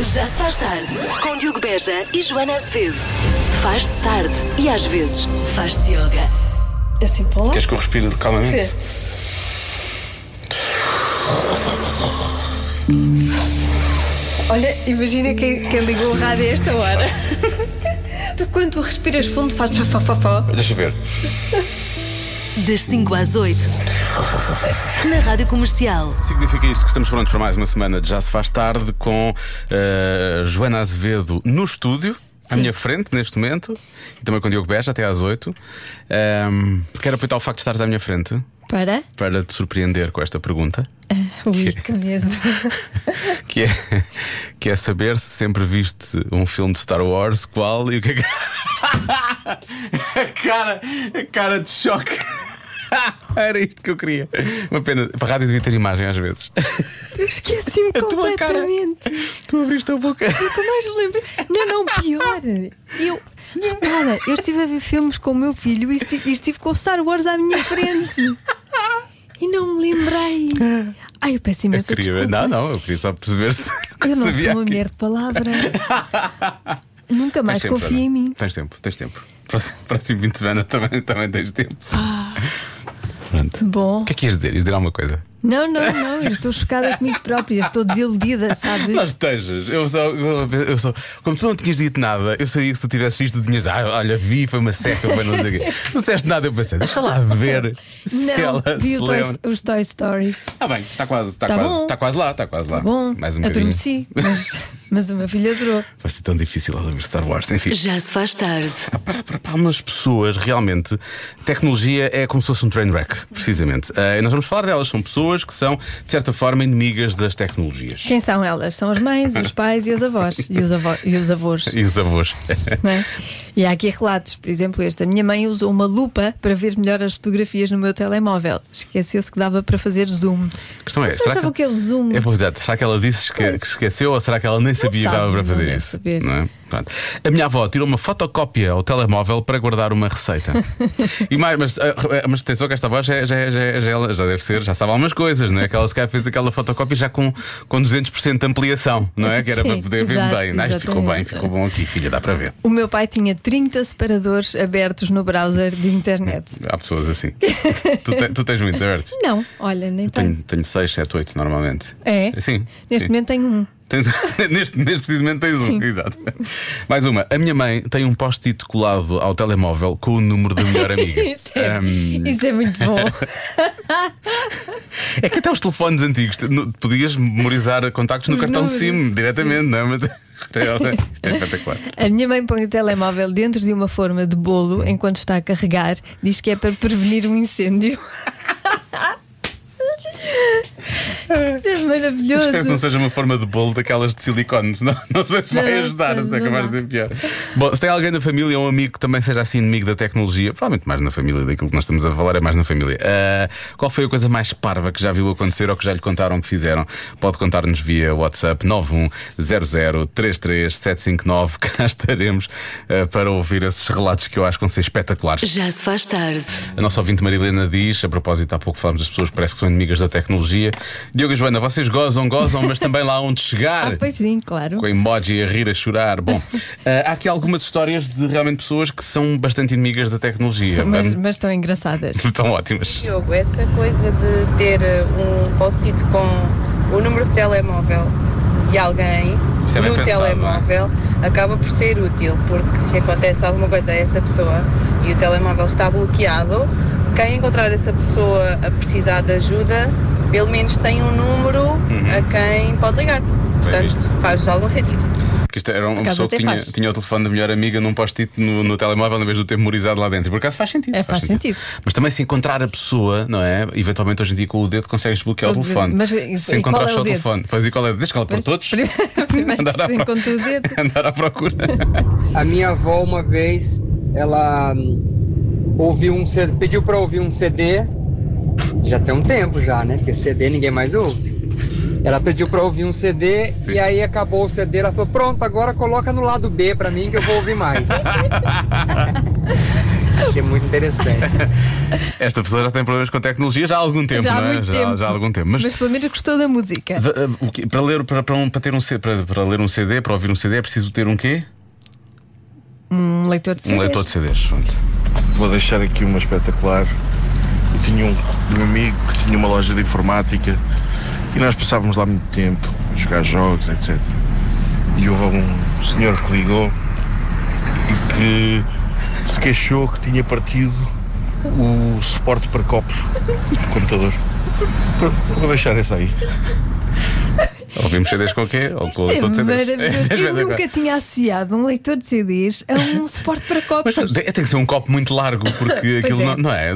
Já se faz tarde. Com Diogo Beja e Joana Azevedo. Faz-se tarde e às vezes faz-se yoga. Assim estão lá? Queres que eu respire calmamente? Olha, imagina quem, quem ligou o rádio a esta hora. tu, quando tu respiras fundo, fazes fafafafó. Deixa eu ver. Das 5 às 8. Na Rádio Comercial. Significa isto que estamos prontos para mais uma semana de Já Se Faz Tarde com eh, Joana Azevedo no estúdio. À Sim. minha frente, neste momento, e também com Diogo Beja, até às 8. Um, quero aproveitar o facto de estares à minha frente Para? para te surpreender com esta pergunta, Ui, que medo. que é, que é saber se sempre viste um filme de Star Wars, qual e o que é que. a, cara, a cara de choque. Era isto que eu queria. Uma pena, para a rádio devia ter imagem às vezes. Eu esqueci-me A tua completamente. Tu abriste a boca. Nunca mais me lembro. Não, não, pior. Eu. Repara, eu estive a ver filmes com o meu filho e esti- e estive com o Star Wars à minha frente. E não me lembrei. Ai, eu peço Eu imensa queria, desculpa. não, não, eu queria só perceber se Eu não sou uma aqui. mulher de palavra. Nunca mais confia em mim. Tens tempo, tens tempo. Próximo, próximo fim de semana também, também tens tempo. Ah. Pronto. Bom. O que é que ias dizer? Ias dizer alguma coisa? Não, não, não. Eu estou chocada comigo própria. Estou desiludida, sabes? Não estejas. Eu só, eu, eu só. Como tu não tinhas dito nada, eu sabia que se tu tivesse visto, tu tinhas. Ah, olha, vi, foi uma seca, foi não sei o quê. Não disseste nada, eu pensei, deixa lá ver se Não, ela vi se Toy- os Toy Stories. Ah, bem, está quase, está Tá quase, está quase lá, está quase lá. Bom, Mais um adormeci, mas, mas a minha filha adorou. Vai ser tão difícil ela ver Star Wars, enfim. Já se faz tarde. Para, para, para algumas pessoas, realmente, tecnologia é como se fosse um train wreck, precisamente. E nós vamos falar delas. São pessoas que são, de certa forma, inimigas das tecnologias. Quem são elas? São as mães, os pais e as avós. E os, avó, e os avós. E os avós. não é? E há aqui relatos, por exemplo, este. A minha mãe usou uma lupa para ver melhor as fotografias no meu telemóvel. Esqueceu-se que dava para fazer zoom. A questão é, Não será sabe o que é o zoom? É, pois, exato. Será que ela disse que, que esqueceu ou será que ela nem sabia que dava para fazer isso? saber. Não é? Pronto. A minha avó tirou uma fotocópia ao telemóvel para guardar uma receita. e mais, mas, ah, mas atenção que esta avó já, já, já, já, já deve ser, já sabe algumas coisas, não é? Que ela se calhar fez aquela fotocópia já com, com 200% de ampliação, não é? Que era Sim, para poder ver bem. Não, isto ficou bem, ficou bom aqui, filha, dá para ver. O meu pai tinha 30 separadores abertos no browser de internet. Há pessoas assim. tu, te- tu tens muito abertos? Não, olha, nem tenho. Tenho, tenho 6, 7, 8 normalmente. É? Sim. Neste sim. momento tenho um. Tens- neste, neste precisamente tens um, Sim. exato. Mais uma. A minha mãe tem um post-it colado ao telemóvel com o número da melhor amiga. Isso é, Ahm, isso é muito bom. é que até os telefones antigos podias memorizar contactos no cartão números, SIM diretamente, não é? Mas, isto é espetacular. A minha mãe põe o telemóvel dentro de uma forma de bolo enquanto está a carregar. Diz que é para prevenir um incêndio. Isso é Espero que não maravilhoso. seja uma forma de bolo daquelas de silicone, senão não sei se vai Não, ajudar, se acabar não de ser pior. Bom, se tem alguém na família ou um amigo que também seja assim inimigo da tecnologia, provavelmente mais na família, daquilo que nós estamos a falar é mais na família. Ah, qual foi a coisa mais parva que já viu acontecer ou que já lhe contaram que fizeram? Pode contar-nos via WhatsApp 910033759. Cá estaremos ah, para ouvir esses relatos que eu acho que vão ser espetaculares. Já se faz tarde. A nossa ouvinte Marilena diz, a propósito, há pouco falámos das pessoas que parece que são inimigas da tecnologia. Diogo e Joana, vocês gozam, gozam, mas também lá onde chegar. Ah, pois sim, claro. Com emoji a rir, a chorar. Bom, eh, há aqui algumas histórias de realmente pessoas que são bastante inimigas da tecnologia. Mas, mas estão engraçadas. Estão ótimas. Diogo, essa coisa de ter uh, um post-it com o número de telemóvel de alguém é no pensado, telemóvel acaba por ser útil, porque se acontece alguma coisa a essa pessoa e o telemóvel está bloqueado, quem encontrar essa pessoa a precisar de ajuda, pelo menos tem um número a quem pode ligar. Portanto, faz algum sentido. Porque isto era uma pessoa que tinha, faz. tinha o telefone da melhor amiga num post-it no, no telemóvel em vez de o ter memorizado lá dentro. E por acaso faz sentido. É, faz sentido. Mas também se encontrar a pessoa, não é? Eventualmente hoje em dia com o dedo consegues bloquear o telefone. Mas se encontrar é só o o dedo? telefone, faz e qual é? Deixa que ela para todos. Primeiro Andar à se pro- encontra o dedo. Andar à procura. A minha avó uma vez, ela hum, ouviu um CD, pediu para ouvir um CD. Já tem um tempo já, né? Porque CD ninguém mais ouve. Ela pediu para ouvir um CD e aí acabou o CD, ela falou: "Pronto, agora coloca no lado B para mim que eu vou ouvir mais". Achei muito interessante. Esta pessoa já tem problemas com tecnologia já há algum tempo, Já há não é? muito já, tempo. já há algum tempo. Mas, Mas pelo menos gostou da música. quê? para, ler, para, para, um- para ter um, para, para ler um CD, para ouvir um CD, é preciso ter um quê? Um leitor de Um CDs. leitor de CDs. Pronto. Vou deixar aqui uma espetacular. Eu tinha um, um amigo que tinha uma loja de informática e nós passávamos lá muito tempo a jogar jogos, etc. E houve um senhor que ligou e que se queixou que tinha partido o suporte para copos do computador. Vou deixar essa aí. Ouvimos CDs com o quê? Ou com o É leitor de CDs? maravilhoso. É Eu espetacular. nunca tinha associado um leitor de CDs a um suporte para copos. Mas tem que ser um copo muito largo, porque aquilo é. Não, não é.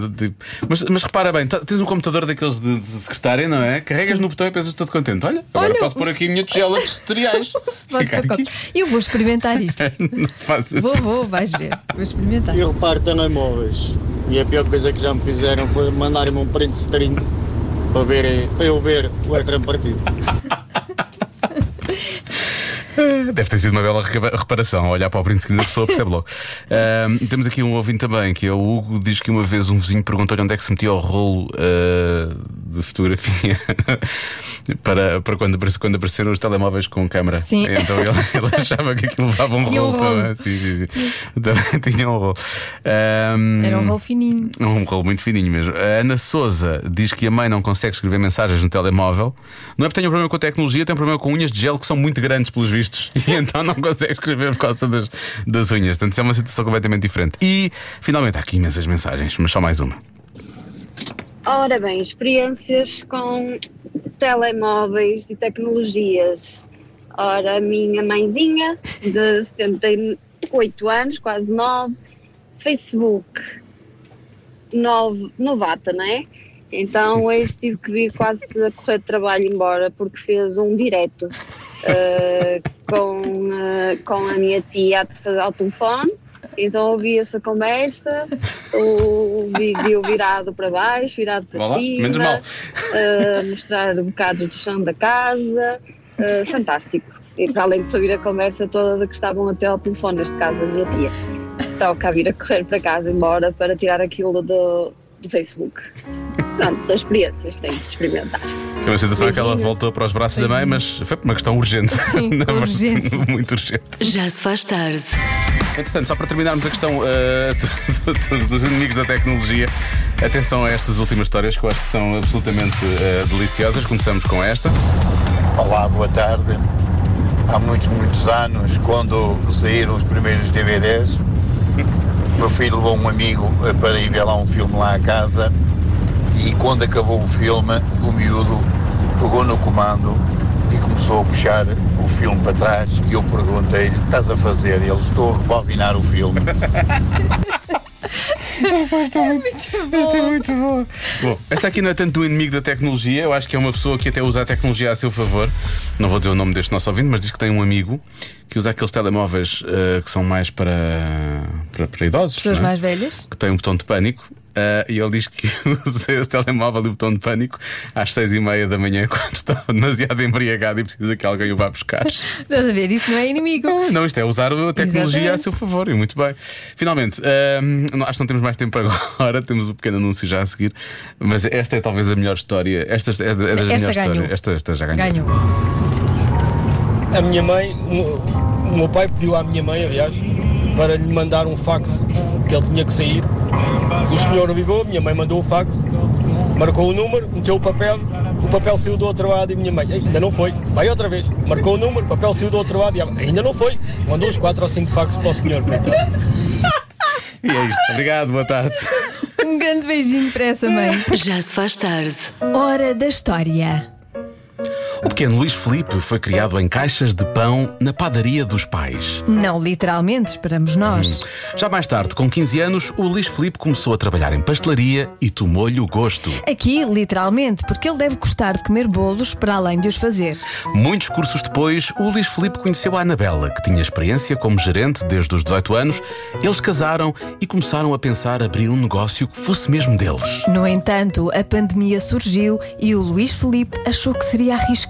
mas, mas repara bem, tens um computador daqueles de, de secretária, não é? Carregas no botão e pensas todo contente. Olha, agora Olha, posso pôr aqui a minha tigela de cereais. Copos. Eu vou experimentar isto. Não faças Vou, isso. vou, vais ver. Vou experimentar. Eu reparo telemóveis e a pior coisa que já me fizeram foi mandarem-me um print screen para, ver, para eu ver o ecrã partido. Deve ter sido uma bela reparação. Olhar para o print screen da pessoa percebe logo. Ahm, temos aqui um ouvinte também, que é o Hugo, diz que uma vez um vizinho perguntou-lhe onde é que se metia o rolo ah, de fotografia para, para quando, quando apareceram os telemóveis com câmara. Sim. Então ele, ele achava que aquilo levava um Tinha um rolo. rolo. também. Sim, sim, sim. Também tinha um rolo. Ahm, Era um rolo fininho. um rolo muito fininho mesmo. A Ana Souza diz que a mãe não consegue escrever mensagens no telemóvel. Não é porque tenha um problema com a tecnologia, tem um problema com unhas de gel que são muito grandes, pelos vistos. E então não consegue escrever por causa das, das unhas. Portanto, isso é uma situação completamente diferente. E finalmente há aqui imensas mensagens, mas só mais uma. Ora bem, experiências com telemóveis e tecnologias. Ora, a minha mãezinha, de 78 anos, quase 9, Facebook, nove, novata, não é? Então hoje tive que vir quase a correr de trabalho embora porque fez um direto eh, com, eh, com a minha tia ao telefone. Então ouvi essa conversa, o vídeo virado para baixo, virado para Vá lá, cima, menos mal. eh, mostrar bocados do chão da casa, eh, fantástico. E para além de ouvir a conversa toda de que estavam até ao telefone, neste caso a minha tia. Toca a vir a correr para casa embora para tirar aquilo do, do Facebook. Pronto, são experiências, tem de se experimentar. É uma situação que ela Beijinhos. voltou para os braços da mãe, mas foi por uma questão urgente. Sim, Não, urgência. muito urgente. Já se faz tarde. Entretanto, só para terminarmos a questão do- dos inimigos da tecnologia, atenção a estas últimas histórias que eu acho que são absolutamente eh, deliciosas. Começamos com esta. Olá, boa tarde. Há muitos, muitos anos, quando saíram os primeiros DVDs, meu filho levou um amigo eh, para ir ver lá um filme lá à casa e quando acabou o filme, o miúdo pegou no comando e começou a puxar o filme para trás e eu perguntei-lhe, o que estás a fazer? E ele, estou a rebobinar o filme. Bom, esta aqui não é tanto um inimigo da tecnologia, eu acho que é uma pessoa que até usa a tecnologia a seu favor. Não vou dizer o nome deste nosso ouvinte, mas diz que tem um amigo que usa aqueles telemóveis eh, que são mais para, para, para idosos. Pessoas não é? mais velhas. que tem um botão de pânico. Ah, e ele diz que usa esse telemóvel e o botão de pânico às seis e meia da manhã quando está demasiado embriagado e precisa que alguém o vá buscar. Estás a ver? Isso não é inimigo. Não, isto é usar a tecnologia Exatamente. a seu favor e muito bem. Finalmente, não- acho que não temos mais tempo agora, temos um pequeno anúncio já a seguir, mas esta é talvez a melhor história. Esta é, é das Esta melhores ganhou. histórias. Esta, esta já ganhou. Ganhou. A minha mãe, o, o meu pai pediu à minha mãe, aliás, para lhe mandar um fax que ele tinha que sair. O senhor ligou, minha mãe mandou o fax, marcou o número, meteu o papel, o papel saiu do outro lado e minha mãe, "Ei, ainda não foi, vai outra vez. Marcou o número, o papel saiu do outro lado e ela, ainda não foi. Mandou os quatro ou cinco faxes para o senhor. E é isto. Obrigado, boa tarde. Um grande beijinho para essa mãe. Já se faz tarde. Hora da história. O pequeno Luís Felipe foi criado em caixas de pão na padaria dos pais. Não literalmente, esperamos nós. Já mais tarde, com 15 anos, o Luís Felipe começou a trabalhar em pastelaria e tomou-lhe o gosto. Aqui, literalmente, porque ele deve gostar de comer bolos para além de os fazer. Muitos cursos depois, o Luís Felipe conheceu a Anabela, que tinha experiência como gerente desde os 18 anos. Eles casaram e começaram a pensar abrir um negócio que fosse mesmo deles. No entanto, a pandemia surgiu e o Luís Felipe achou que seria arriscado.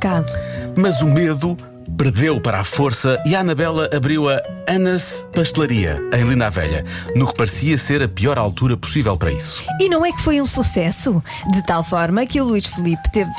Mas o medo perdeu para a força e a Anabela abriu a Anas Pastelaria, em Linda a Velha, no que parecia ser a pior altura possível para isso. E não é que foi um sucesso? De tal forma que o Luís Felipe teve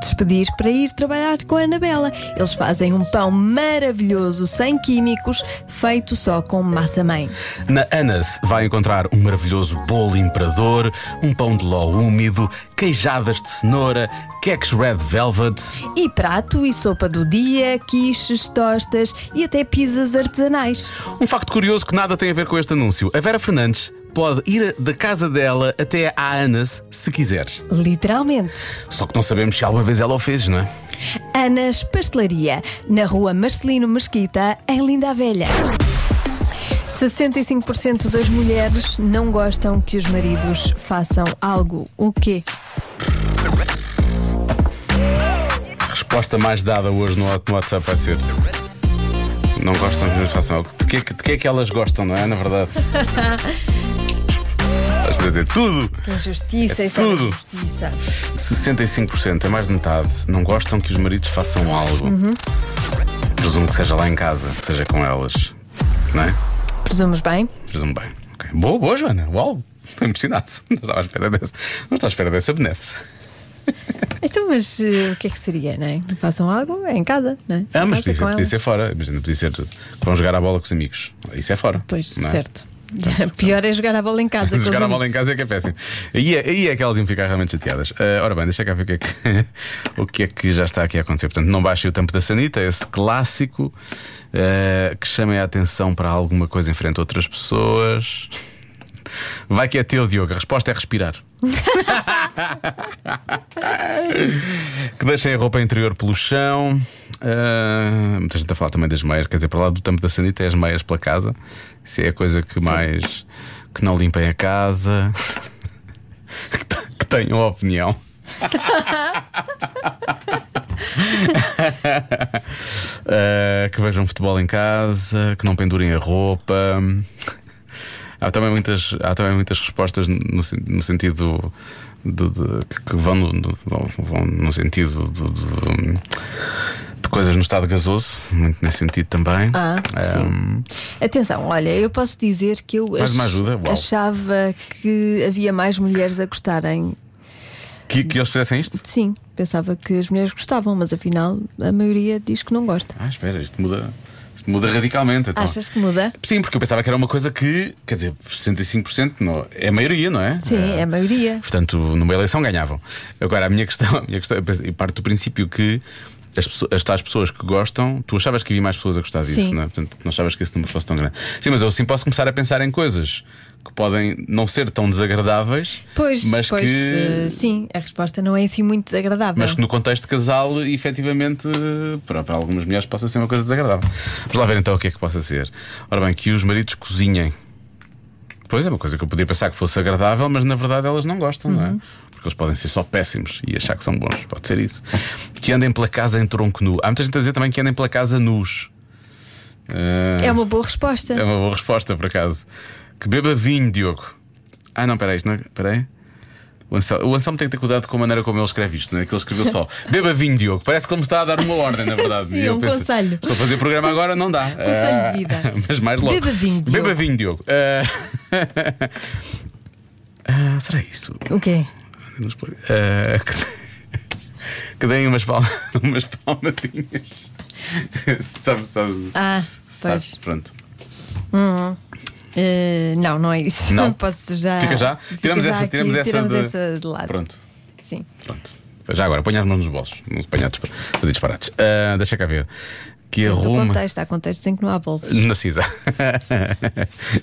despedir para ir trabalhar com a Anabela. Eles fazem um pão maravilhoso, sem químicos, feito só com massa-mãe. Na Anas vai encontrar um maravilhoso bolo imperador, um pão de ló úmido, queijadas de cenoura, queques red velvet. E prato e sopa do dia, quiches, tostas e até pizzas artesanais. Um facto curioso que nada tem a ver com este anúncio. A Vera Fernandes pode ir da casa dela até à Anas se quiser. Literalmente. Só que não sabemos se alguma vez ela o fez, não é? Anas Pastelaria, na rua Marcelino Mesquita, em Linda Velha. 65% das mulheres não gostam que os maridos façam algo. O quê? A resposta mais dada hoje no WhatsApp vai ser. Não gostam que nos façam algo. De é que- de que é que elas gostam, não é? Na verdade. Estás a dizer tudo! Injustiça, É isso é tudo. injustiça. 65%, é mais de metade, não gostam que os maridos façam algo. Uhum. Presumo que seja lá em casa, que seja com elas. Não é? Presumes bem? Presumo bem. Ok. Boa, boa, Joana. Uau! Estou impressionado. Não estava à espera dessa. Não estava à espera dessa benesse. Então, mas eh, o que é que seria, não é? Façam algo é em casa, não é? Ah, mas podia ser, podia ser fora. Imagina, podia ser que vão jogar a bola com os amigos. Isso é fora. Pois, é? certo. Pior é jogar a bola em casa. Jogar a bola em casa é que é péssimo. Aí é, aí é que elas iam ficar realmente chateadas. Ah, ora bem, deixa cá ver o que, é que, o que é que já está aqui a acontecer. Portanto, não baixem o tampo da sanita, esse clássico ah, que chama a atenção para alguma coisa em frente a outras pessoas. Vai que é teu, Diogo. A resposta é respirar. que deixem a roupa interior pelo chão. Ah, muita gente a falar também das meias, quer dizer, para lá do tampo da sanita é as meias pela casa. Isso é a coisa que mais. que não limpem a casa. que te- que tenham opinião. Ah, que vejam futebol em casa, que não pendurem a roupa. Há também muitas, há também muitas respostas no, no sentido de, de- que- vão no, vão, vão no sentido de, de- de coisas no estado gasoso, muito nesse sentido também. Ah, sim. Ahm, Atenção, olha, eu posso dizer que eu achava que havia mais mulheres a gostarem. que, que eles fizessem isto? Sim, pensava que as mulheres gostavam, mas afinal a maioria diz que não gosta. Ah, espera, isto muda, isto muda radicalmente. Então. Achas que muda? Sim, porque eu pensava que era uma coisa que, quer dizer, 65% não, é a maioria, não é? Sim, é a maioria. Portanto, numa eleição ganhavam. Agora, a minha questão, a minha questão eu parto do princípio que as, as tais pessoas que gostam, tu achavas que havia mais pessoas a gostar disso, Sim. não é? Portanto, não achavas que esse número fosse tão grande. Sim, mas eu assim posso começar a pensar em coisas que podem não ser tão desagradáveis, Pois, mas pois que. eh, sim, a resposta não é assim muito desagradável. Mas que no contexto de casal, efetivamente, para, para algumas mulheres possa ser uma coisa desagradável. Vamos lá ver então o que é que possa ser. Ora bem, que os maridos cozinhem. Pois é, uma coisa que eu podia pensar que fosse agradável, mas na verdade elas não gostam, não é? Porque eles podem ser só péssimos e achar que são bons, pode ser isso. Que andem pela casa em tronco nu. Há muita gente a dizer também que andem pela casa nus. É uma boa resposta. é uma boa resposta, por acaso. Que beba vinho, Diogo. Ah, não, peraí, isto não é. Peraí. O Anselmo, o Anselmo tem que ter cuidado com a maneira como ele escreve isto, não é? Que ele escreveu só Beba vinho, Diogo. Parece que ele me está a dar uma ordem, na verdade. Sim, E eu um conselho. Estou a fazer programa agora, não dá. Conselho de Ah, vida. Mas mais logo. Beba vinho, Diogo. Beba vinho, Diogo. Ah, ah, será isso? O quê? Ah, que, que deem umas, palma, umas palmadinhas. sabe, sabe, Ah, sabe, pois. pronto. Hum, eh, não, não é isso. Não? Posso já. Fica já? fica Tiramos já essa, tiramos essa, tiramos de... essa de lado. Pronto, Sim. pronto. Já agora, põe as mãos nos bolsos, não ponha a dispar- fazer disparates. Ah, deixa cá ver. Que Do arruma. contexto, há contextos em que não há bolsos. Na CISA.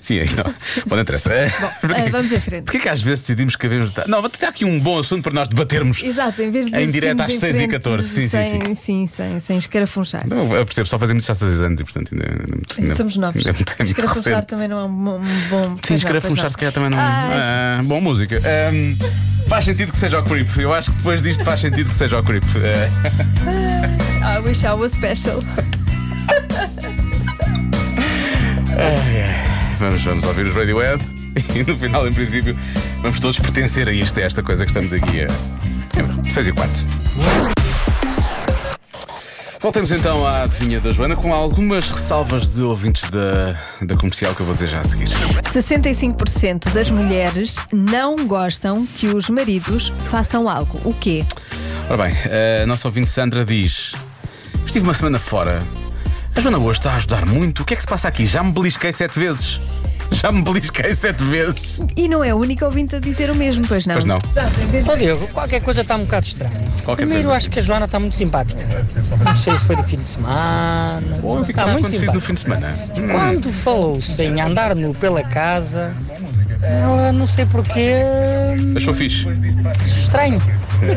Sim, não. Bom, não interessa. Bom, eh, vamos em frente. Porquê que às vezes decidimos que havemos. Não, tem aqui um bom assunto para nós debatermos. Exato, em vez de Em direto às em 6 e frente 14. Sim, sim, sem, sim, sem, sem escarafunchar. Não, eu percebo, só fazemos há 6 anos e, portanto, ainda, ainda, Somos novos. ainda é é Escarafunchar também não é um bom. Um Sim, não, escarafunchar se calhar também não. Ai. Ah, bom, música. Ahm, faz sentido que seja o Creep. Eu acho que depois disto faz sentido que seja o Creep. Ah, I wish I was special. Vamos, vamos ouvir os Radiohead e no final, em princípio, vamos todos pertencer a isto, a esta coisa que estamos aqui a. 6 e 4. Voltemos então à adivinha da Joana com algumas ressalvas de ouvintes da, da comercial que eu vou dizer já a seguir. 65% das mulheres não gostam que os maridos façam algo. O quê? Ora bem, a nossa ouvinte Sandra diz: Estive uma semana fora. A Joana hoje está a ajudar muito. O que é que se passa aqui? Já me belisquei sete vezes. Já me belisquei sete vezes. E não é a única ouvinte a dizer o mesmo, pois não? Pois não. Ó Diego, qualquer coisa está um bocado estranha. Qualquer Primeiro, coisa. acho que a Joana está muito simpática. Não sei se foi do fim de semana. Bom, o que é que está terá muito acontecido no simpática. fim de semana? Hum. Quando falou-se em andar nu pela casa, ela não sei porquê. Achou fixe? Estranho.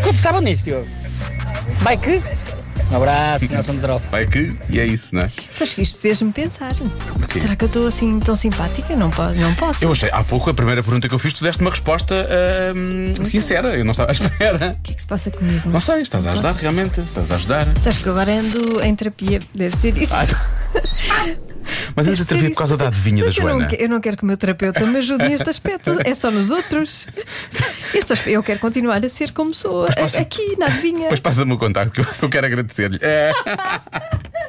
Como estavam nisso, Diogo? Vai que? Um abraço, Nelson de Drofa. Vai que. E é isso, não é? Sabes que isto fez-me pensar. quê? Será que eu estou assim tão simpática? Não, po não posso. Eu achei, há pouco, a primeira pergunta que eu fiz, tu deste uma resposta hum, sincera. Eu não estava à espera. O que é que se passa comigo? Não sei, estás a ajudar posso. realmente. Estás a ajudar. Sabes que eu agora ando em terapia, deve ser isso. Mas andas a terapia por causa da adivinha da Mas eu não, Joana. eu não quero que o meu terapeuta me ajude neste aspecto, é só nos outros. Eu quero continuar a ser como sou aqui na adivinha. Depois passa-me o contacto que eu, eu quero agradecer-lhe. É.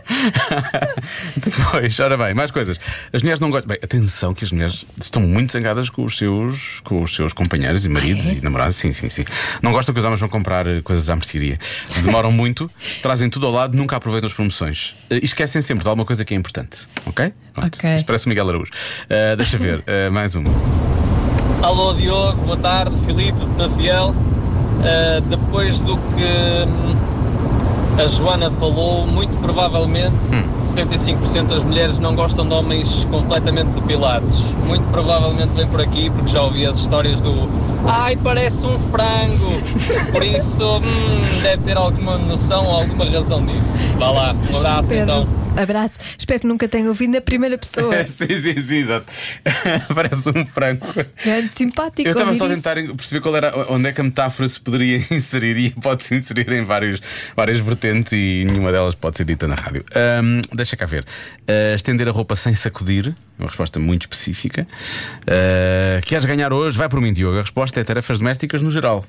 Depois, ora bem, mais coisas. As mulheres não gostam. Bem, atenção que as mulheres estão muito zangadas com os seus, com os seus companheiros e maridos e namorados. Sim, sim, sim. Não gostam que os homens vão comprar eh, coisas à mercearia. Demoram muito, trazem tudo ao lado, nunca aproveitam as promoções. Eh, E esquecem sempre de alguma coisa que é importante. Ok? Pronto. Ok. Isto parece o Miguel Araújo. Eh, deixa ver, eh, mais uma. Alô Diogo, boa tarde, Filipe, na Fiel. Uh, depois do que hum, a Joana falou, muito provavelmente 65% das mulheres não gostam de homens completamente depilados. Muito provavelmente vem por aqui porque já ouvi as histórias do Ai, parece um frango. Por isso, hum, deve ter alguma noção ou alguma razão disso. Vá lá, um abraço então. Abraço. Espero que nunca tenha ouvido na primeira pessoa. sim, sim, sim, exato. Parece um frango. É simpático. Eu estava só a tentar perceber qual era, onde é que a metáfora se poderia inserir e pode-se inserir em vários, várias vertentes e nenhuma delas pode ser dita na rádio. Ahm, deixa cá ver. Ah, estender a roupa sem sacudir, uma resposta muito específica. Ah, queres ganhar hoje? Vai por mim, Diogo. A resposta é tarefas domésticas no geral.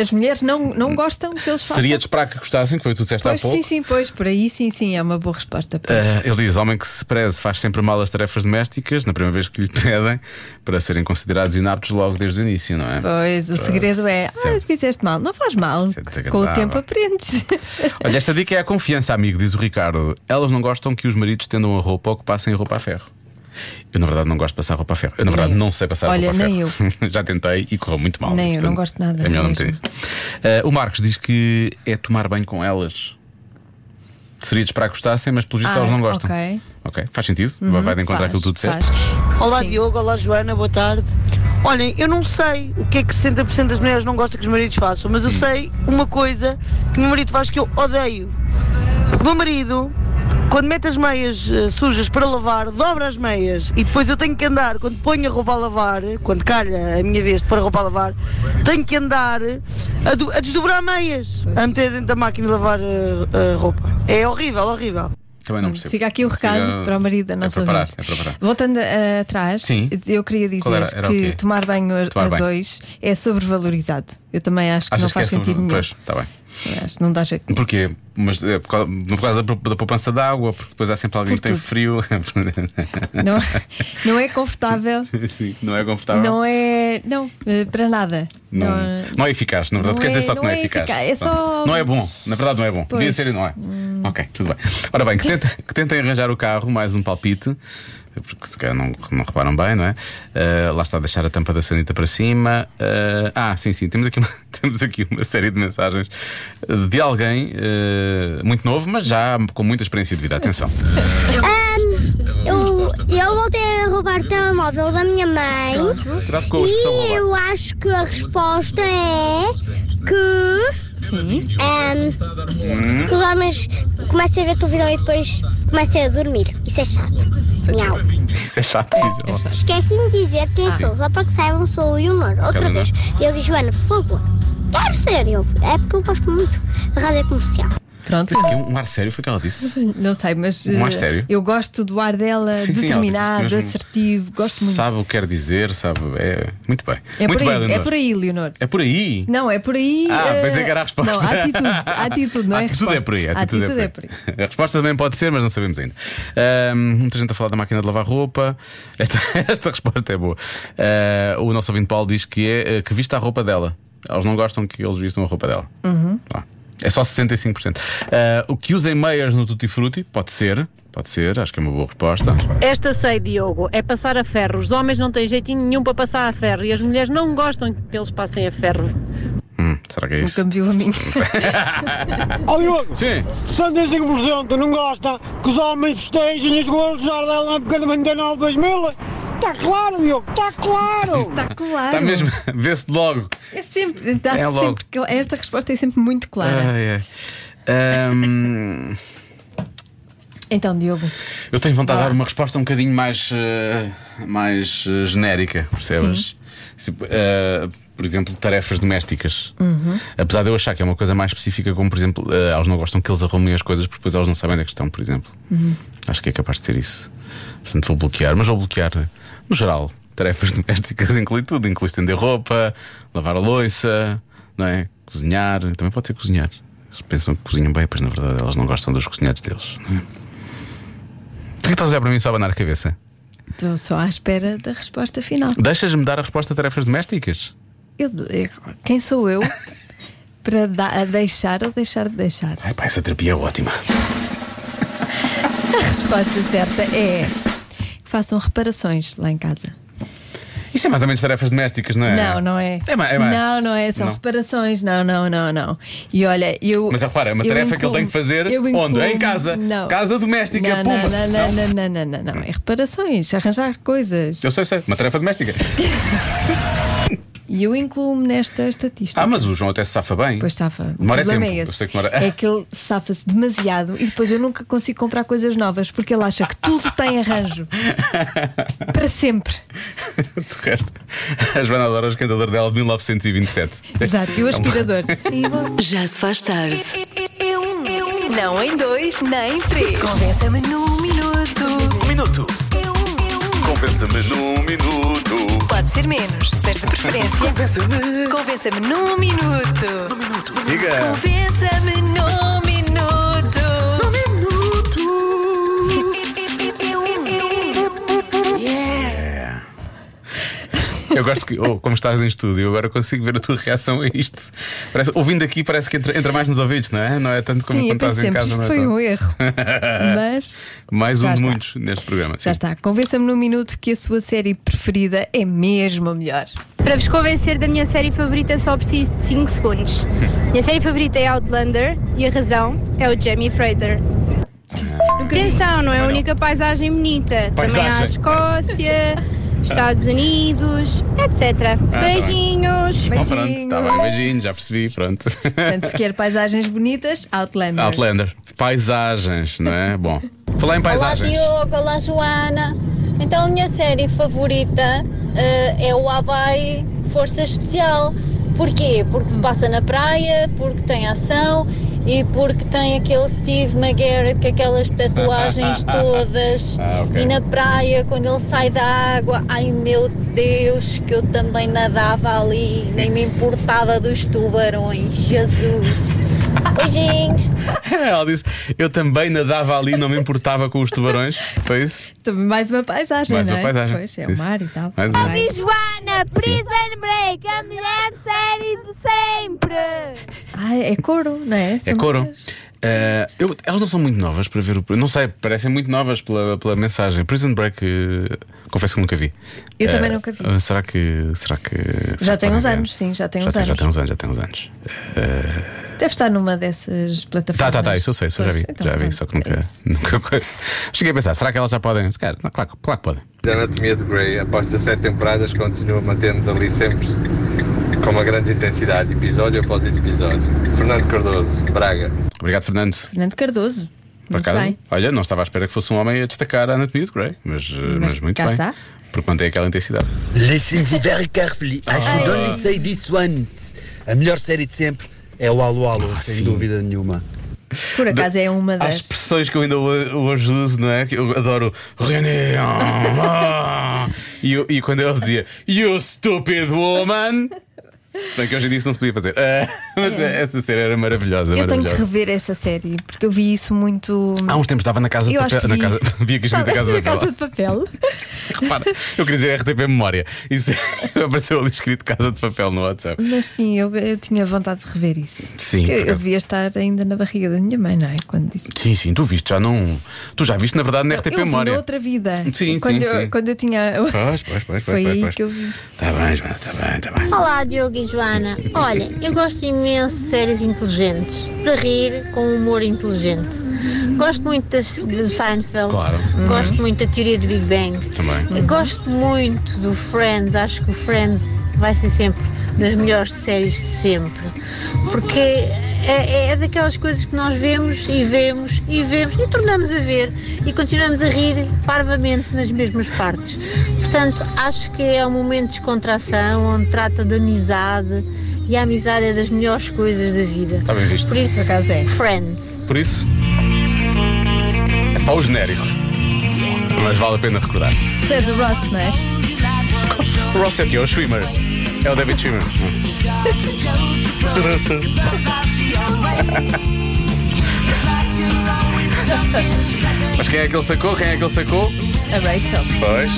As mulheres não, não gostam que eles façam. Seria de esperar que gostassem, que foi o que tu disseste há Pois pouco. sim, sim, pois, por aí sim, sim, é uma boa resposta. Ah, ele diz: homem que se preze faz sempre mal as tarefas domésticas, na primeira vez que lhe pedem, para serem considerados inaptos logo desde o início, não é? Pois, o segredo é, Isso ah, fizeste mal, não faz mal. É. Com o tempo aprendes. Olha, esta dica é a confiança, amigo, diz o Ricardo. Elas não gostam que os maridos tendam a roupa ou que passem a roupa a ferro. Eu, na verdade, não gosto de passar roupa a ferro. Eu, na verdade, Nem eu. não sei passar Olha, roupa a nem ferro. Já tentei e correu muito mal. Nem eu, Portanto, não gosto nada É melhor não ter isso. Ah, o Marcos diz que é tomar banho com elas. Seria de esperar que gostassem, mas pelo visto Ah, elas não gostam. ok. Ok, faz sentido. Uhum, Vai de encontrar faz, aquilo que tu disseste. faz. Olá Diogo, olá Joana, boa tarde. Olhem, eu não sei o que é que 60% das mulheres não gostam que os maridos façam, mas eu sei uma coisa que o meu marido faz que eu odeio. O meu marido, quando mete as meias eh, sujas para lavar, dobra as meias e depois eu tenho que andar, quando ponho a roupa a lavar, quando calha a minha vez de pôr a roupa a lavar, tenho que andar a, do- a desdobrar meias, a meter dentro da máquina de lavar eh, a roupa. É horrível, horrível. Também não percebo. Fica aqui o recado Fica- para o marido da é nossa para parar, ouvinte. é para parar. Voltando a- atrás, Sim. eu queria dizer era- era que tomar banho a, Tomar a banho. dois é sobrevalorizado. Eu também acho que Achas não faz que é sentido sobre... nenhum. Pois, está bem. Acho que não dá jeito. Porquê? Mas é por causa, por causa da, da poupança de água, porque depois há sempre alguém Por que tem tudo. frio. Não, não é confortável. Sim, não é confortável. Não é. Não, eh, para nada. Não, Não- não é eficaz, na verdade. Não Quer dizer é- só que não, é é eficaz. eficaz, é só- Não é bom, na verdade não é bom. Pois. Devia ser e não é. Ok, tudo bem. Ora bem, que tentem, que tentem arranjar o carro, mais um palpite. Porque se calhar não, não reparam bem, não é? Ah, lá está a deixar a tampa da sanita para cima. Ah, ah, sim, sim, temos aqui, uma, temos aqui uma série de mensagens de alguém ah, muito novo, mas já com muita experiência de vida. Atenção. eu, eu voltei a roubar o telemóvel da minha mãe Cuidado com e eu acho que a resposta é que. Sim. ehm, que dormes, começa a ver televisão e depois começa a dormir. Isso é chato. Miau. Isso é chato, diz ela. Esqueci-me de dizer quem sou, só para que saibam, sou o Leonor. Outra Leonor. vez. Eu disse, Joana, por favor. Quero ser eu. É porque eu gosto muito da rádio comercial. Pronto. Aqui um, um ar sério, foi o que ela disse. Não sei, mas Um ar eh, sério? eu gosto do ar dela Sim, sim, determinado, mesmo. assertivo, gosto muito. Sabe o que quer dizer, sabe? É muito bem. É muito por bem, aí, é Leonor. por aí, Leonor. É por aí. Não, é por aí. Ah, eh, pensei que era a resposta. Não, a atitude, a atitude, não a é atitude é resposta. por aí. A atitude, atitude é por aí. A resposta também pode ser, mas não sabemos ainda. Muita gente a falar da máquina de lavar roupa. Esta, esta resposta é boa. Ah, o nosso ouvinte Paulo diz que é ah, que vista a roupa dela. Eles não gostam que eles vistam a roupa dela. Uhum. Ah, é só 65%. Ah, o que usem meias no Tutti Frutti? Pode ser. Pode ser, acho que é uma boa resposta. Esta sei, Diogo, é passar a ferro. Os homens não têm jeitinho nenhum para passar a ferro e as mulheres não gostam que eles passem a ferro. Hum, será que é isso? Nunca me viu a mim. Ó Diogo, Sim. 65% não gosta que os homens festejem os gols de Jardel na época de 99 2000. Está claro, Diogo, está claro. Está claro. Está mesmo, vê-se logo. É sempre, está É logo. sempre esta resposta é sempre muito clara. Ai. Ahm, Então, Diogo, eu tenho vontade de dar uma resposta um bocadinho mais, eh, mais eh, genérica, percebes? Se- eh, por exemplo, tarefas domésticas. Uhum. Apesar de eu achar que é uma coisa mais específica, como por exemplo, eh, elas não gostam que eles arrumem as coisas porque depois elas não sabem onde é que estão, por exemplo. Uhum. Acho que é capaz de ser isso. Portanto, vou bloquear, mas vou bloquear no geral. Tarefas domésticas inclui tudo, inclui estender roupa, lavar a louça, não é? Cozinhar, também pode ser cozinhar. Eles pensam que cozinham bem, pois na verdade elas não gostam dos cozinhados deles. Não é? Por que estás a para mim só a abanar a cabeça? estou só à espera da resposta final. Deixas-me dar a resposta a tarefas domésticas? Eu, eu- quem sou eu para dar- a deixar ou deixar de deixar? Ai pá, essa terapia é ótima. A resposta certa é façam reparações lá em casa. Isso é mais ou menos tarefas domésticas, não é? Não, não é. É mais. É mais. Não, não é. São Não. reparações. Não, não, não, não. E olha, eu. Mas repara, é uma tarefa que ele tem que fazer onde? incluo- Em casa. Não. Casa doméstica, não, pumba. Não, não, não, não, não, não, não. É reparações, arranjar coisas. Eu sei, sei, uma tarefa doméstica. E eu incluo-me nesta estatística. Ah, mas o João até se safa bem. Pois safa. O Demora é problema tempo. é Eu esse. sei que demora- É que ele safa-se demasiado e depois eu nunca consigo comprar coisas novas porque ele acha que tudo tem arranjo. Para sempre. De resto, a Joana adora o escandador dela de 1927. Exato. E o É um- aspirador. Sim, Já se faz tarde. Não em dois, nem em três. Convença-me num minuto. Um minuto. Compensa-me num minuto. Pode ser menos, mas de preferência. Convença-me. Convença-me num minuto. Num minuto. Siga. Convença-me num minuto. Eu gosto que, oh, como estás em estúdio, eu agora consigo ver a tua reação a isto. Parece- ouvindo aqui, parece que entra, entra mais nos ouvidos, não é? Não é tanto como Sim, eu quando estás penso em sempre, casa. isto não é foi tão- um erro. Mas Mais um de está. muitos neste programa. já está. Convença-me num minuto que a sua série preferida é mesmo a melhor. Para vos convencer da minha série favorita só preciso de 5 segundos. Minha série favorita é Outlander e a razão é o Jamie Fraser. Atenção, não é a única paisagem bonita. Também há a Paisagem. Escócia, Estados Unidos, etc. tá bem. Beijinhos. Então pronto, está bem, beijinho, já percebi, pronto. Portanto, se quer paisagens bonitas, Outlander. Outlander, paisagens, não é? Bom, falar em paisagens. Olá Diogo, olá Joana. Então a minha série favorita eh, é o Havaí Força Especial. Porquê? Porque se passa na praia, porque tem ação e porque tem aquele Steve McGarrett com aquelas tatuagens todas. Ah, ok. E na praia, quando ele sai da água, ai meu Deus, que eu também nadava ali, nem me importava dos tubarões. Jesus. Beijinhos. Ela disse: Eu também nadava ali, não me importava com os tubarões. Foi isso? Também mais uma paisagem, Mais não uma é? paisagem. Pois, é o mar e tal. Mais uma. Joana, Prison Break, a melhor série de sempre. Ah, é coro, não é? É São coro. várias. Eh, eu- elas não são muito novas para ver o. Não sei, parecem muito novas pela, pela mensagem. Prison Break, eh, confesso que nunca vi. Eu Eh, também nunca vi. eh, será que. Será que. Já será que tem uns ver? anos, sim, já tem já uns tem, anos. Já tem uns anos, já tem uns anos. Deve estar numa dessas Tá, plataformas. tá, tá, isso eu sei, isso eu já vi. Então já vi, só que nunca, é nunca coisa. Cheguei a pensar, será que elas já podem? Se calhar, não, claro, claro que podem. A Anatomia de Grey, após 17 temporadas, continua a manter-nos ali sempre com uma grande intensidade, episódio após episódio. Fernando Cardoso, Braga. Obrigado, Fernando. Fernando Cardoso. Por acaso, bem. olha, não estava à espera que fosse um homem a destacar a anatomia de Grey, mas, eh, mas, muito cá bem. está. Porque mantém aquela intensidade. Listen me very carefully. I should only say this once. A melhor série de sempre é o Halo Halo, sem dúvida nenhuma. Por acaso é uma Há das. expressões que eu ainda ho- hoje uso, não é? Que eu adoro René. ah, e, e quando ele dizia You stupid woman. Se bem que hoje em dia isso não se podia fazer. Ah, mas essa série era maravilhosa. Eu tenho que maravilhosa. rever essa série porque eu vi isso muito. Há uns tempos estava na casa de Eu acho papel. que Na vi casa, vi aqui escrito a casa papel. de papel. Repara, eu queria dizer RTP Memória. Isso apareceu ali escrito casa de papel no WhatsApp. Mas sim, eu, eu tinha vontade de rever isso. Sim, Porque por eu acaso. devia estar ainda na barriga da minha mãe, não é? Quando disse. Sim, sim, tu viste, já não. Tu já viste, na verdade, na RTP eu vi Memória. noutra vida. Sim, quando sim, eu, sim. Quando eu tinha. Pois, pois, pois, Foi pois, aí pois. que eu vi. Tá bem, Joana, tá bem, tá bem. Olá, Diogo e Joana. Olha, eu gosto imenso de séries inteligentes, para rir com humor inteligente. Gosto muito das, do Seinfeld, Claro. gosto muito da teoria do Big Bang, Também. gosto muito do Friends, acho que o Friends vai ser sempre das melhores séries de sempre, porque é, é daquelas coisas que nós vemos e vemos e vemos e tornamos a ver e continuamos a rir parvamente nas mesmas partes. Portanto, acho que é um momento de descontração onde trata de amizade e a amizade é das melhores coisas da vida. Está bem visto. Por isso, Por acaso é. Friends. Por isso, é só o genérico. Mas vale a pena recordar. Tu és o Ross, não? O Ross é? É o Schwimmer. É o David Schwimmer. Mas quem é que ele sacou? Quem é que ele sacou? A Rachel. Pois.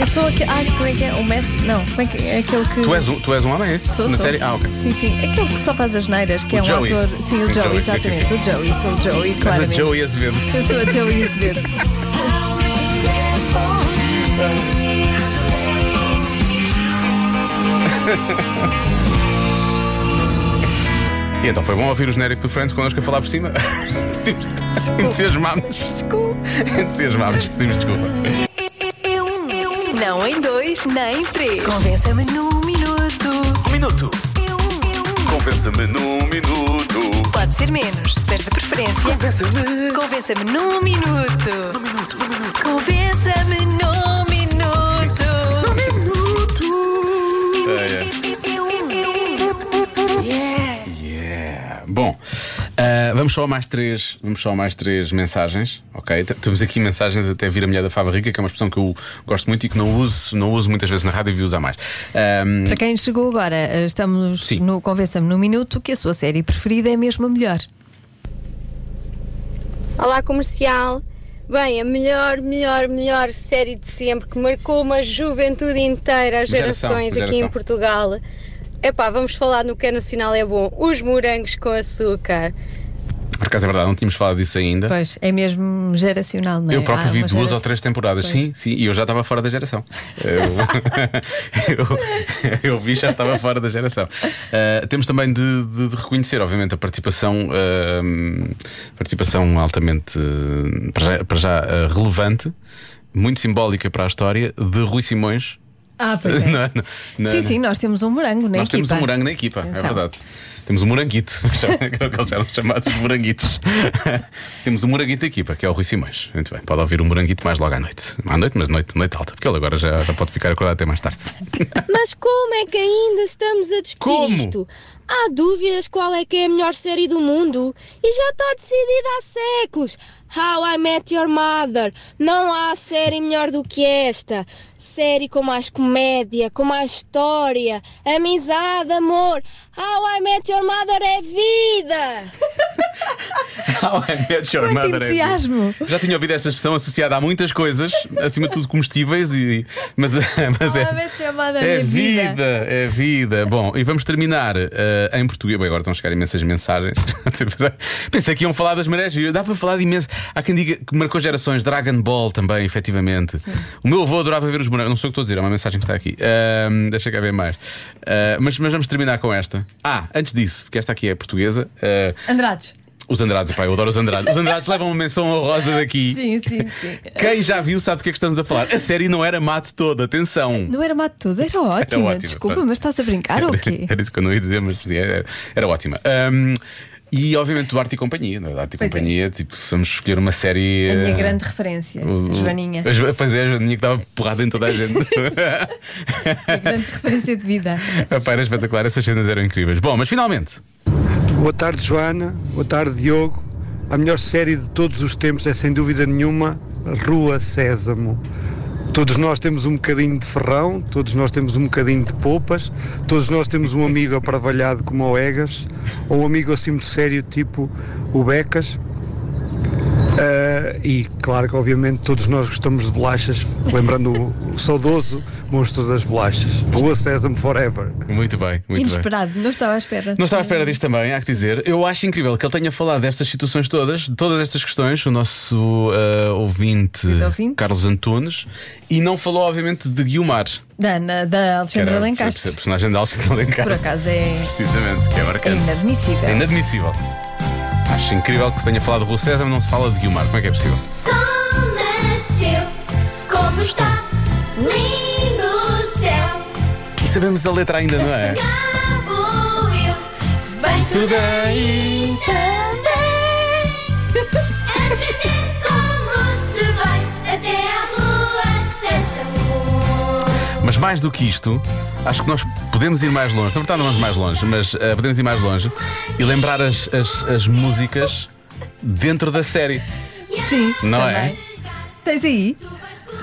Eu sou aquele. Ah, como é que é? O Matt? Não, como é que é aquele que. Tu és um, tu és um homem, é isso? Sou, Na sou. série? Ah, ok. Sim, sim. Aquele que só faz as neiras, que O é um Joey. ator. Sim, o O Joey, Joey, sim, sim, exatamente. sim. O Joey, sou o Joey, És a claramente. Joey Azevedo. Eu sou a Joey Azevedo. E então foi bom ouvir o genérico do Friends connosco a falar por cima. Entusiasmámos. Desculpa. Entusiasmámos. Pedimos desculpa. Não em dois, nem em três. Convença-me num minuto. Um minuto. Compensa-me num minuto. Pode ser menos, mas de preferência. Convença-me. Convença-me num minuto. Num minuto, num minuto. Convença-me num vamos só a mais três, vamos só a mais três mensagens, ok? Temos aqui mensagens até vir a mulher da fava rica, que é uma expressão que eu gosto muito e que não uso, não uso muitas vezes na rádio e devia usar mais. Ahm, Para quem chegou agora, eh, estamos no Convença-me num minuto que a sua série preferida é mesmo a melhor. Olá comercial. Bem, a melhor, melhor, melhor série de sempre que marcou uma juventude inteira, as Geração, gerações aqui geração. em Portugal. Epá, vamos falar no que é nacional é bom. Os morangos com açúcar. Por acaso é verdade, não tínhamos falado disso ainda. Pois, é mesmo geracional, não é? Eu próprio Há vi uma duas geração- ou três temporadas, Pois. sim, sim, e eu já estava fora da geração. Eu, eu, eu vi já estava fora da geração. Uh, temos também de, de- de reconhecer, obviamente, a participação, uh, participação altamente uh, para já, para já, uh, relevante, muito simbólica para a história, de Rui Simões. Ah, pois é. Na- na- na- sim, sim, nós temos um morango na Nós temos equipa. um morango na equipa, é Atenção. verdade. Temos um moranguito, que eles eram chamados de moranguitos. Temos um moranguito da equipa, que é o Rui Simões. Muito bem, pode ouvir o moranguito mais logo à noite. À noite, mas noite, noite alta, porque ele agora já, já pode ficar acordado até mais tarde. Mas como é que ainda estamos a discutir Como? isto? Há dúvidas qual é que é a melhor série do mundo? E já está decidida há séculos. How I Met Your Mother. Não há série melhor do que esta. Série com mais comédia, com mais história, amizade, amor. How I Met Your Mother é vida! How I Met Your Quanto Mother é- entusiasmo. Já tinha ouvido esta expressão associada a muitas coisas, acima de tudo comestíveis, e, mas, mas é. É minha vida, é vida. Bom, e vamos terminar eh, em português. Bem, agora estão a chegar imensas mensagens. Pensei que iam falar das marés. vivas. Dá para falar de imenso. Há quem diga que marcou gerações. Dragon Ball também, efetivamente. O meu avô adorava ver os bonecos. Não sei o que estou a dizer, é uma mensagem que está aqui. Ahm, deixa cá ver mais. Ah, mas, mas vamos terminar com esta. Ah, antes disso, porque esta aqui é portuguesa. ah, Andrades. os Andrades, pá, eu adoro os Andrades. Os Andrades levam uma menção honrosa daqui. Sim, sim, sim. Quem já viu sabe do que é que estamos a falar. A série não era mate toda, atenção. Não era mato tudo, era ótima. ótima, Desculpa, mas estás a brincar ou o quê? Era isso que eu não ia dizer, mas era, era ótima. Ahm, e obviamente do Arte e Companhia. não é? Arte e Pois é. Companhia, tipo, se vamos escolher uma série. A minha eh, grande referência, o- a Joaninha. a Jo- Pois é, a Joaninha que dava porrada em toda a gente. A grande referência de vida. Epá, era espetacular, essas cenas eram incríveis. Bom, mas finalmente. Boa tarde, Joana. Boa tarde, Diogo. A melhor série de todos os tempos é, sem dúvida nenhuma, Rua Sésamo. Todos nós temos um bocadinho de ferrão, todos nós temos um bocadinho de polpas, todos nós temos um amigo aparvalhado como o Egas, ou um amigo assim muito sério, tipo o Becas. Ah, e claro que obviamente todos nós gostamos de bolachas, lembrando o, o saudoso monstro das bolachas. Rua Sésamo Forever. Muito bem, muito bem. Inesperado, não estava à espera. Não estava à espera disto também, há que dizer. Eu acho incrível que ele tenha falado destas situações todas, de todas estas questões, o nosso ah, ouvinte, ouvinte. Carlos Antunes, e não falou, obviamente, de Guilmar. Da, na- da Alexandra Lencastre. a personagem de Alexandre Lencastre. Por acaso é. Precisamente, que é marcante. É inadmissível. É inadmissível. Acho incrível que se tenha falado de Rua César, mas não se fala de Guilmar. Como é que é possível? Sol nasceu, como está lindo o céu. E sabemos a letra ainda, não é? Vou eu, vem tudo aí também. mais do que isto, acho que nós podemos ir mais longe. Na verdade, não vamos mais longe, mas eh, podemos ir mais longe e lembrar as, as, as músicas dentro da série. Sim. Não também. é? Tens aí?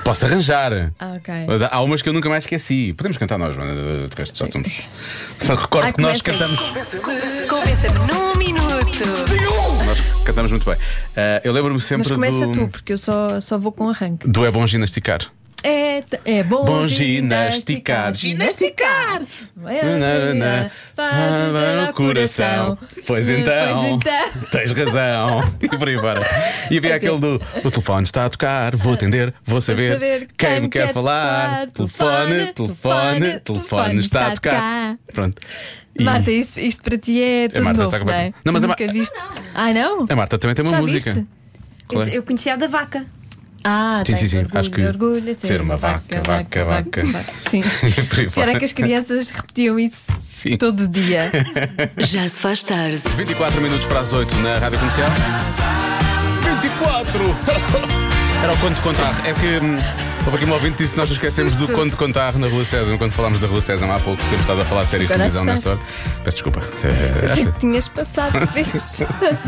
Posso arranjar. Ah, ok. Mas há- umas que eu nunca mais esqueci. Podemos cantar nós, Joana, de resto já somos. Recordo Ai, que nós cantamos. Convença-me num minuto. Nós cantamos muito bem. Eh, eu lembro-me sempre Mas começa do, tu, porque eu só, só vou com arranque. do É Bom Ginasticar. É, é bom, Bom ginasticar. ginasticar. Ginasticar. Faz Ah, no coração. Pois então, Pois então. tens razão. E por aí fora. E havia aquele do o telefone está a tocar, vou atender, vou saber, saber quem me quer falar. Telefone, telefone, telefone está a tocar. Pronto. E Marta, isso, isto para ti é tudo Marta novo, está não é? Não, mas a Mar- nunca viste. Ah, não? a Marta também tem uma Já música. viste? É? Eu conhecia a da vaca. Ah, Sim, sim, sim. orgulho, Acho que orgulho de ser uma vaca, vaca, vaca. Sim. Por aí Que era fora. que as crianças repetiam isso Sim. todo dia. Já se faz tarde. 24 minutos para as 8 na rádio comercial. 24! Era o de contar. É que hum, houve aqui um ouvinte que disse que nós nos esquecemos do conto contar na Rua César quando falámos da Rua César há pouco. Temos estado a falar de séries de televisão nesta hora. Peço desculpa. Eh, que tinhas passado de vez.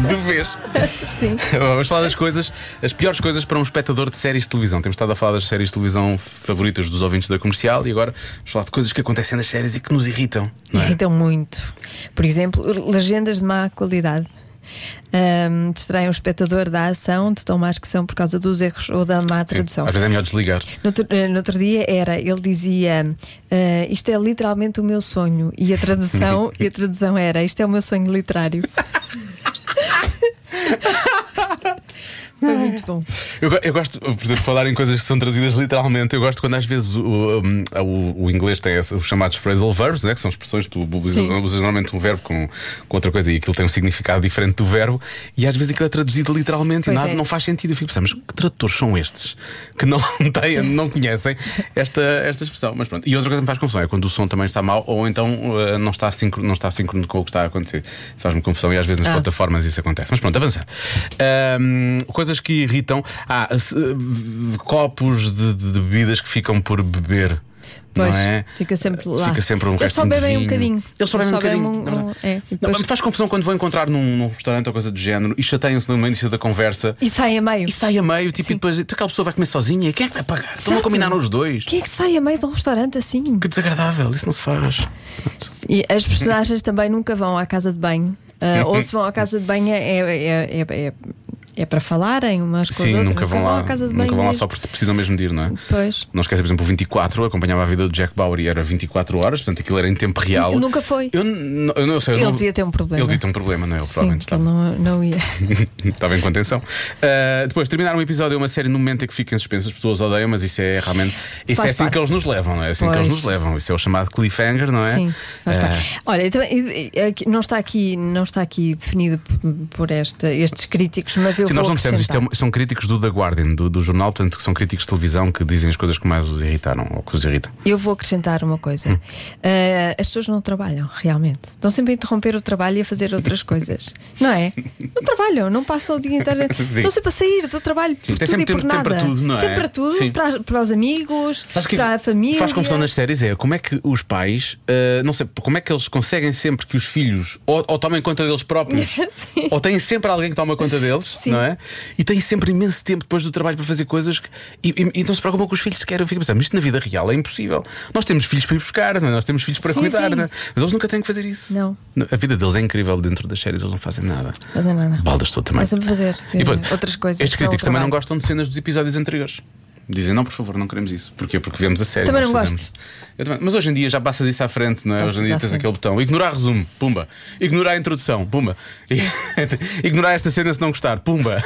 de vez. Sim. Vamos falar das coisas, as piores coisas para um espectador de séries de televisão. Temos estado a falar das séries de televisão favoritas dos ouvintes da comercial e agora vamos falar de coisas que acontecem nas séries e que nos irritam. É? Irritam muito. Por exemplo, legendas de má qualidade. Ahm, distraem o espectador da ação de tão más que são por causa dos erros ou da má Sim, tradução. Às vezes é melhor desligar. No outro, eh, no outro dia era, ele dizia ah, isto é literalmente o meu sonho e a tradução e a tradução era isto é o meu sonho literário. Foi muito bom. Eu, eu gosto, por exemplo, de falar em coisas que são traduzidas literalmente. Eu gosto quando às vezes o, um, o, o inglês tem esse- os chamados phrasal verbs, né, que são expressões que tu usas, normalmente um verbo com, com outra coisa e aquilo tem um significado diferente do verbo, e às vezes aquilo é traduzido literalmente Pois e nada, é. não faz sentido. Eu fico pensando, mas que tradutores são estes que não têm, não conhecem esta, esta expressão? Mas pronto. E outra coisa que me faz confusão é quando o som também está mau ou então uh, não, está síncrono, não está síncrono com o que está a acontecer. Isso faz-me confusão e às vezes nas Ah. plataformas isso acontece. Mas pronto, avançando. Ahm, coisas que irritam. Ah, se- v- copos de, de- bebidas que ficam por beber. Pois, não é? fica sempre lá. Fica sempre um Eles só bebem um bocadinho. Eles só bebem um bocadinho. um- um- é, Não, depois- mas me faz confusão quando vou encontrar num, num restaurante ou coisa do género e chateiam-se no início da conversa. E sai a meio. E sai a meio, tipo, e depois aquela pessoa vai comer sozinha e quem é que vai pagar? Estão a combinar os dois. Quem é que sai a meio de um restaurante assim? Que desagradável, isso não se faz. E as personagens também nunca vão à casa de banho. Ah, ou se vão à casa de banho é, é, é, é, é para falarem umas com as Sim, nunca vão lá. Nunca vão lá só porque precisam mesmo de ir, não é? Pois. Não esquece, por exemplo, o 24, eu acompanhava a vida do Jack Bauer e era 24 horas, portanto aquilo era em tempo real. Nunca foi. Eu, eu não sei. eu Ele não- devia ter um problema. Ele devia ter um problema, não é? Ele Sim, provavelmente ele não, não ia. Estava em contenção. Uh, depois, terminar um episódio, uma série no momento em que fica em suspenso, as pessoas odeiam, mas isso é realmente. Isso Faz é assim parte. que eles nos levam, não é? É assim que eles Pois. nos levam. Isso é o chamado cliffhanger, não é? Sim, faz Uh, parte. Olha, não está aqui, não está aqui definido por esta, estes críticos, mas eu eu Sim, vou nós não dissemos, isto é são críticos do The Guardian, do, do jornal, portanto, que são críticos de televisão que dizem as coisas que mais os irritaram ou que os irritam. Eu vou acrescentar uma coisa. Hum. Uh, as pessoas não trabalham, realmente. Estão sempre a interromper o trabalho e a fazer outras coisas. Não é? Não trabalham, não passam o dia inteiro. Sim. Estão sempre a sair do trabalho Sim, tem tudo sempre e por tempo- tempo nada. para tudo, não é? Tempo para tudo, Sim. para, para os amigos, para a família. Faz confusão nas séries é como é que os pais, ah, não sei, como é que eles conseguem sempre que os filhos ou, ou tomem conta deles próprios, ou têm sempre alguém que toma conta deles, não é? E têm sempre imenso tempo depois do trabalho para fazer coisas que, e, e, e não se preocupam com os filhos sequer. Eu fico a pensar, mas isto na vida real é impossível. Nós temos filhos para ir buscar, não é? nós temos filhos para Sim, cuidar, sim. é? mas eles nunca têm que fazer isso. Não. A vida deles é incrível dentro das séries, eles não fazem nada. Não, não. Baldas todo também. A fazer E, pronto, outras coisas. Estes críticos também não gostam de cenas dos episódios anteriores. Dizem, não, por favor, não queremos isso. Porquê? Porque vemos a série. Também não. Eu também- Mas hoje em dia já passas isso à frente, não é? Passas hoje em dia tens frente. aquele botão. Ignorar resumo, pumba. Ignorar a introdução, pumba. Ignorar esta cena se não gostar, pumba.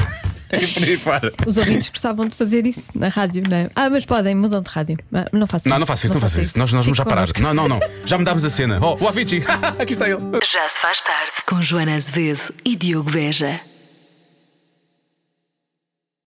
Os ouvintes gostavam de fazer isso na rádio, não é? Ah, mas podem, mudam de rádio. Ah, Não façam Não, isso. não faço isso, não, faço isso. Nós, nós vamos já parar. Não, não, não. Já mudámos a cena. Oh, o Avicii. Aqui está ele. Já se faz tarde com Joana Azevedo e Diogo Beja.